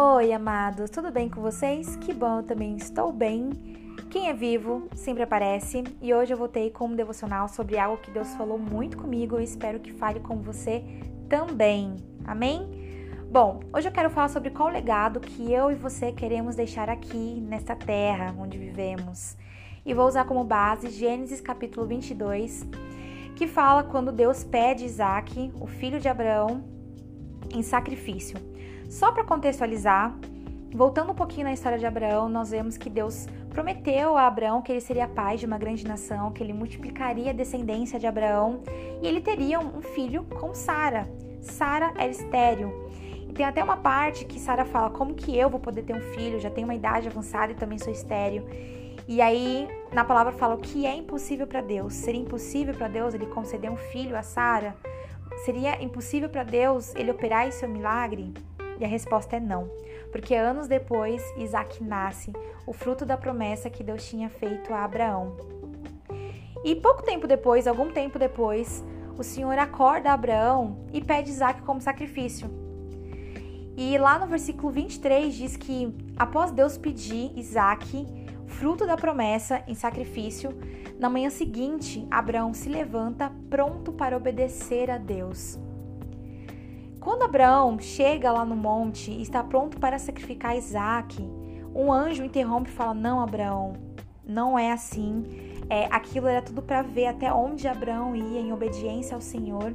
Oi, amados, tudo bem com vocês? Que bom, eu também estou bem. Quem é vivo sempre aparece e hoje eu voltei com um devocional sobre algo que Deus falou muito comigo e espero que fale com você também. Amém? Bom, hoje eu quero falar sobre qual legado que eu e você queremos deixar aqui nesta terra onde vivemos. E vou usar como base Gênesis capítulo 22, que fala quando Deus pede Isaac, o filho de Abraão, em sacrifício. Só para contextualizar, voltando um pouquinho na história de Abraão, nós vemos que Deus prometeu a Abraão que ele seria pai de uma grande nação, que ele multiplicaria a descendência de Abraão e ele teria um filho com Sara. Sara era estéril. E tem até uma parte que Sara fala: como que eu vou poder ter um filho? Já tenho uma idade avançada e também sou estéril. E aí, na palavra fala o que é impossível para Deus. Seria impossível para Deus ele conceder um filho a Sara? Seria impossível para Deus ele operar esse milagre? E a resposta é não, porque anos depois Isaac nasce, o fruto da promessa que Deus tinha feito a Abraão. E pouco tempo depois, algum tempo depois, o Senhor acorda Abraão e pede Isaac como sacrifício. E lá no versículo 23 diz que após Deus pedir Isaac, fruto da promessa, em sacrifício, na manhã seguinte, Abraão se levanta pronto para obedecer a Deus. Quando Abraão chega lá no monte e está pronto para sacrificar Isaac, um anjo interrompe e fala: Não, Abraão, não é assim. É, aquilo era tudo para ver até onde Abraão ia em obediência ao Senhor.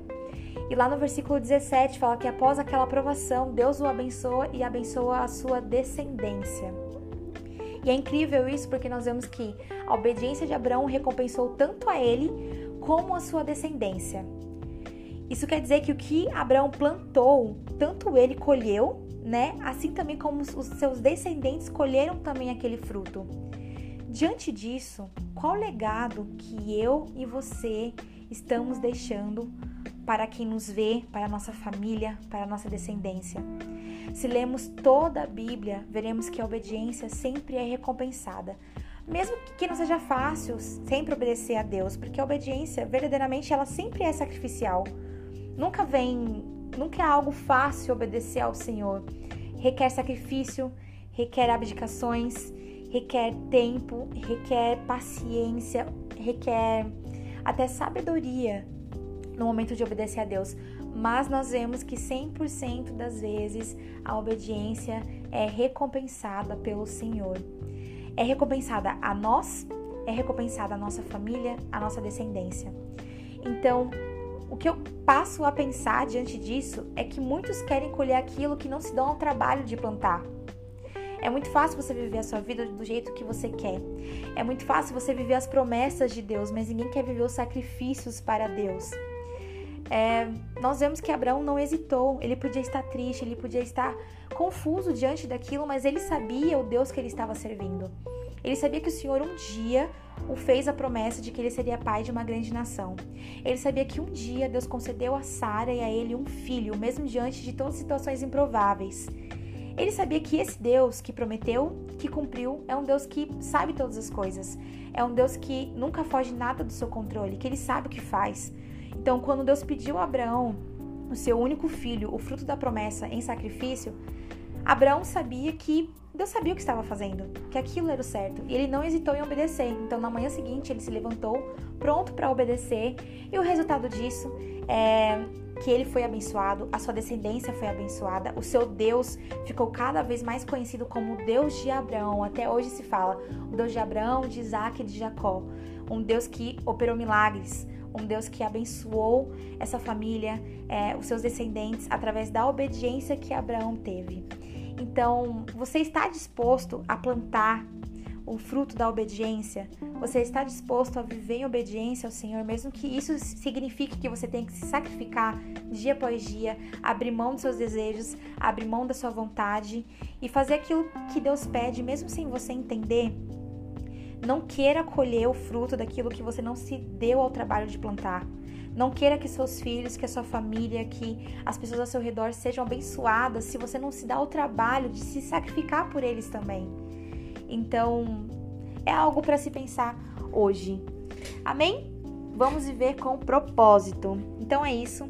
E lá no versículo 17 fala que após aquela aprovação, Deus o abençoa e abençoa a sua descendência. E é incrível isso porque nós vemos que a obediência de Abraão recompensou tanto a ele como a sua descendência. Isso quer dizer que o que Abraão plantou, tanto ele colheu, né? Assim também como os seus descendentes colheram também aquele fruto. Diante disso, qual legado que eu e você estamos deixando para quem nos vê, para a nossa família, para a nossa descendência? Se lemos toda a Bíblia, veremos que a obediência sempre é recompensada. Mesmo que não seja fácil sempre obedecer a Deus, porque a obediência, verdadeiramente, ela sempre é sacrificial. Nunca vem, nunca é algo fácil obedecer ao Senhor. Requer sacrifício, requer abdicações, requer tempo, requer paciência, requer até sabedoria no momento de obedecer a Deus. Mas nós vemos que 100% das vezes a obediência é recompensada pelo Senhor. É recompensada a nós, é recompensada a nossa família, a nossa descendência. Então, o que eu passo a pensar diante disso é que muitos querem colher aquilo que não se dão ao trabalho de plantar. É muito fácil você viver a sua vida do jeito que você quer. É muito fácil você viver as promessas de Deus, mas ninguém quer viver os sacrifícios para Deus. É, nós vemos que Abraão não hesitou. Ele podia estar triste, ele podia estar confuso diante daquilo, mas ele sabia o Deus que ele estava servindo. Ele sabia que o Senhor um dia o fez a promessa de que ele seria pai de uma grande nação. Ele sabia que um dia Deus concedeu a Sara e a ele um filho, mesmo diante de todas as situações improváveis. Ele sabia que esse Deus que prometeu, que cumpriu, é um Deus que sabe todas as coisas. É um Deus que nunca foge nada do seu controle, que ele sabe o que faz. Então, quando Deus pediu a Abraão o seu único filho, o fruto da promessa, em sacrifício, Abraão sabia que Deus sabia o que estava fazendo, que aquilo era o certo, e ele não hesitou em obedecer. Então, na manhã seguinte, ele se levantou, pronto para obedecer, e o resultado disso é que ele foi abençoado, a sua descendência foi abençoada, o seu Deus ficou cada vez mais conhecido como Deus de Abraão. Até hoje se fala o Deus de Abraão, de Isaac e de Jacó. Um Deus que operou milagres, um Deus que abençoou essa família, é, os seus descendentes, através da obediência que Abraão teve. Então, você está disposto a plantar o fruto da obediência? Você está disposto a viver em obediência ao Senhor, mesmo que isso signifique que você tenha que se sacrificar dia após dia, abrir mão dos seus desejos, abrir mão da sua vontade e fazer aquilo que Deus pede, mesmo sem você entender? Não queira colher o fruto daquilo que você não se deu ao trabalho de plantar. Não queira que seus filhos, que a sua família, que as pessoas ao seu redor sejam abençoadas se você não se dá o trabalho de se sacrificar por eles também. Então, é algo para se pensar hoje. Amém? Vamos viver com propósito. Então é isso.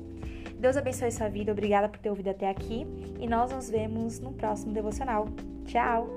Deus abençoe sua vida, obrigada por ter ouvido até aqui e nós nos vemos no próximo devocional. Tchau!